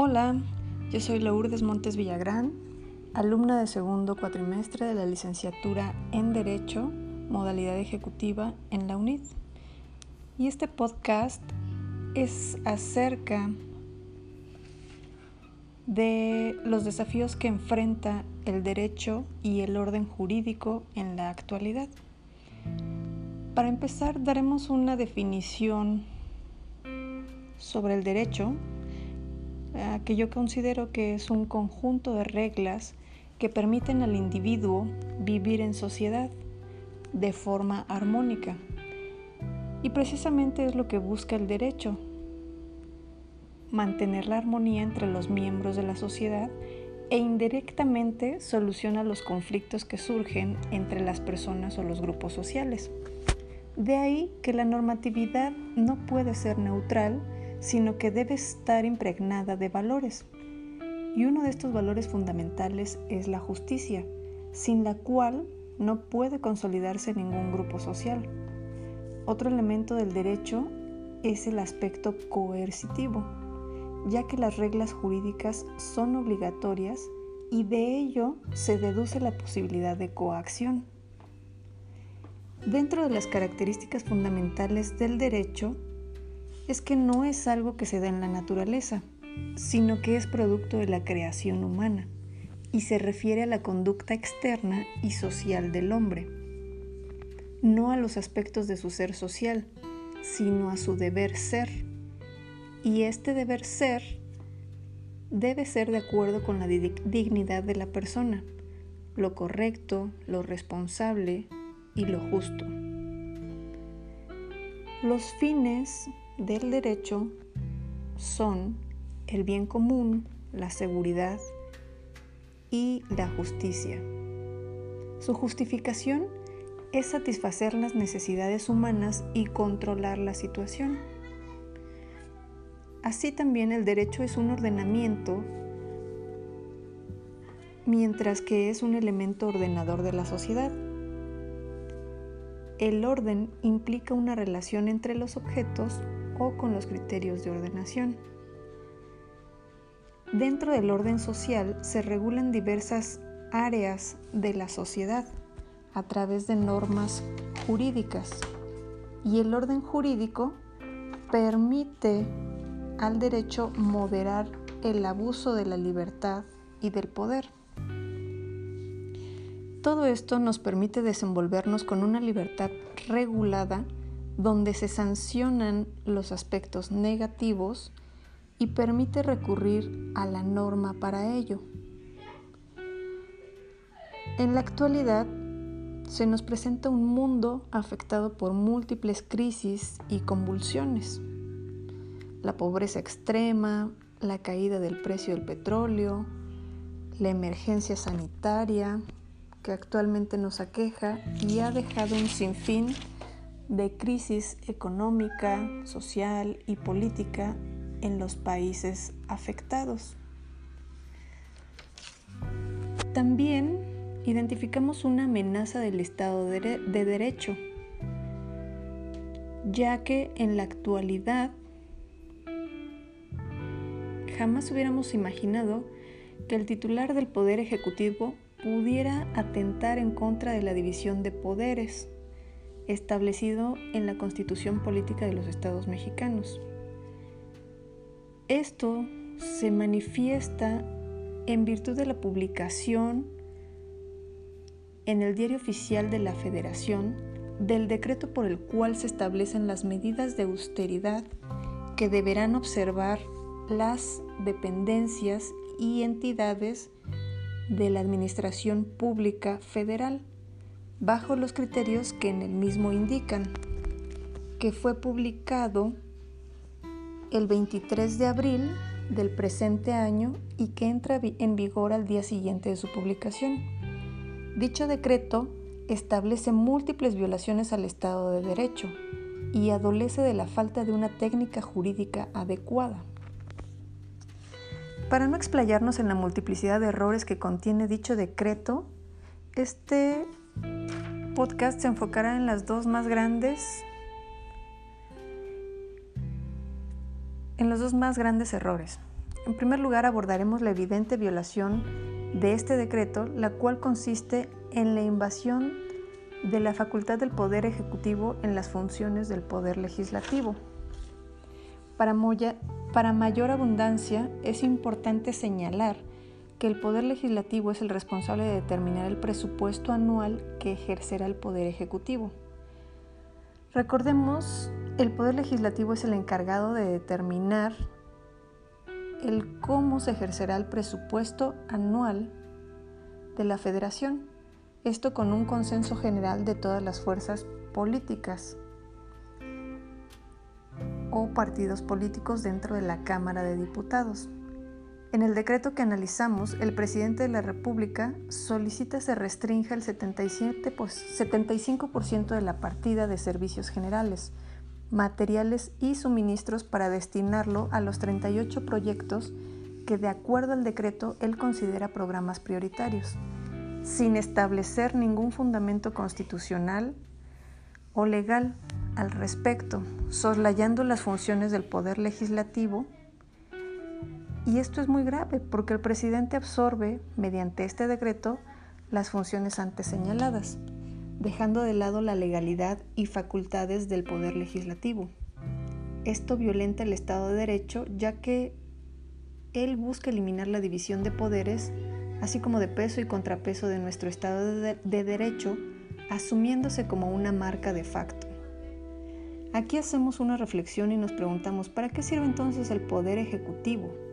Hola, yo soy Lourdes Montes Villagrán, alumna de segundo cuatrimestre de la licenciatura en Derecho, modalidad ejecutiva en la UNID. Y este podcast es acerca de los desafíos que enfrenta el derecho y el orden jurídico en la actualidad. Para empezar, daremos una definición sobre el derecho que yo considero que es un conjunto de reglas que permiten al individuo vivir en sociedad de forma armónica. Y precisamente es lo que busca el derecho, mantener la armonía entre los miembros de la sociedad e indirectamente soluciona los conflictos que surgen entre las personas o los grupos sociales. De ahí que la normatividad no puede ser neutral, sino que debe estar impregnada de valores. Y uno de estos valores fundamentales es la justicia, sin la cual no puede consolidarse ningún grupo social. Otro elemento del derecho es el aspecto coercitivo, ya que las reglas jurídicas son obligatorias y de ello se deduce la posibilidad de coacción. Dentro de las características fundamentales del derecho es que no es algo que se da en la naturaleza, sino que es producto de la creación humana y se refiere a la conducta externa y social del hombre, no a los aspectos de su ser social, sino a su deber ser. Y este deber ser debe ser de acuerdo con la dignidad de la persona, lo correcto, lo responsable y lo justo. Los fines del derecho son el bien común, la seguridad y la justicia. Su justificación es satisfacer las necesidades humanas y controlar la situación. Así también el derecho es un ordenamiento, mientras que es un elemento ordenador de la sociedad. El orden implica una relación entre los objetos o con los criterios de ordenación. Dentro del orden social se regulan diversas áreas de la sociedad a través de normas jurídicas y el orden jurídico permite al derecho moderar el abuso de la libertad y del poder. Todo esto nos permite desenvolvernos con una libertad regulada donde se sancionan los aspectos negativos y permite recurrir a la norma para ello. En la actualidad se nos presenta un mundo afectado por múltiples crisis y convulsiones. La pobreza extrema, la caída del precio del petróleo, la emergencia sanitaria que actualmente nos aqueja y ha dejado un sinfín de crisis económica, social y política en los países afectados. También identificamos una amenaza del Estado de, Derecho, ya que en la actualidad jamás hubiéramos imaginado que el titular del Poder Ejecutivo pudiera atentar en contra de la división de poderes establecido en la Constitución Política de los Estados Mexicanos. Esto se manifiesta en virtud de la publicación en el Diario Oficial de la Federación del decreto por el cual se establecen las medidas de austeridad que deberán observar las dependencias y entidades de la Administración Pública Federal bajo los criterios que en el mismo indican, que fue publicado el 23 de abril del presente año y que entra en vigor al día siguiente de su publicación. Dicho decreto establece múltiples violaciones al Estado de Derecho y adolece de la falta de una técnica jurídica adecuada. Para no explayarnos en la multiplicidad de errores que contiene dicho decreto, este podcast se enfocará en las dos más grandes en los dos más grandes errores. En primer lugar, abordaremos la evidente violación de este decreto, la cual consiste en la invasión de la facultad del Poder Ejecutivo en las funciones del Poder Legislativo. Para, para mayor abundancia, es importante señalar que el Poder Legislativo es el responsable de determinar el presupuesto anual que ejercerá el Poder Ejecutivo. Recordemos, el Poder Legislativo es el encargado de determinar el cómo se ejercerá el presupuesto anual de la Federación, esto con un consenso general de todas las fuerzas políticas o partidos políticos dentro de la Cámara de Diputados. En el decreto que analizamos, el presidente de la República solicita se restrinja el 75% de la partida de servicios generales, materiales y suministros para destinarlo a los 38 proyectos que de acuerdo al decreto él considera programas prioritarios, sin establecer ningún fundamento constitucional o legal al respecto, soslayando las funciones del Poder Legislativo y esto es muy grave porque el presidente absorbe, mediante este decreto, las funciones antes señaladas, dejando de lado la legalidad y facultades del Poder Legislativo. Esto violenta el Estado de Derecho ya que él busca eliminar la división de poderes, así como de peso y contrapeso de nuestro Estado de, de Derecho, asumiéndose como una marca de facto. Aquí hacemos una reflexión y nos preguntamos, ¿para qué sirve entonces el Poder Ejecutivo?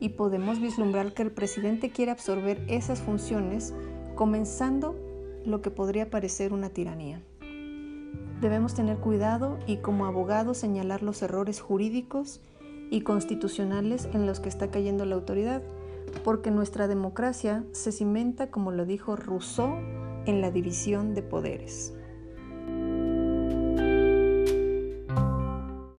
Y podemos vislumbrar que el presidente quiere absorber esas funciones, comenzando lo que podría parecer una tiranía. Debemos tener cuidado y como abogados señalar los errores jurídicos y constitucionales en los que está cayendo la autoridad, porque nuestra democracia se cimenta, como lo dijo Rousseau, en la división de poderes.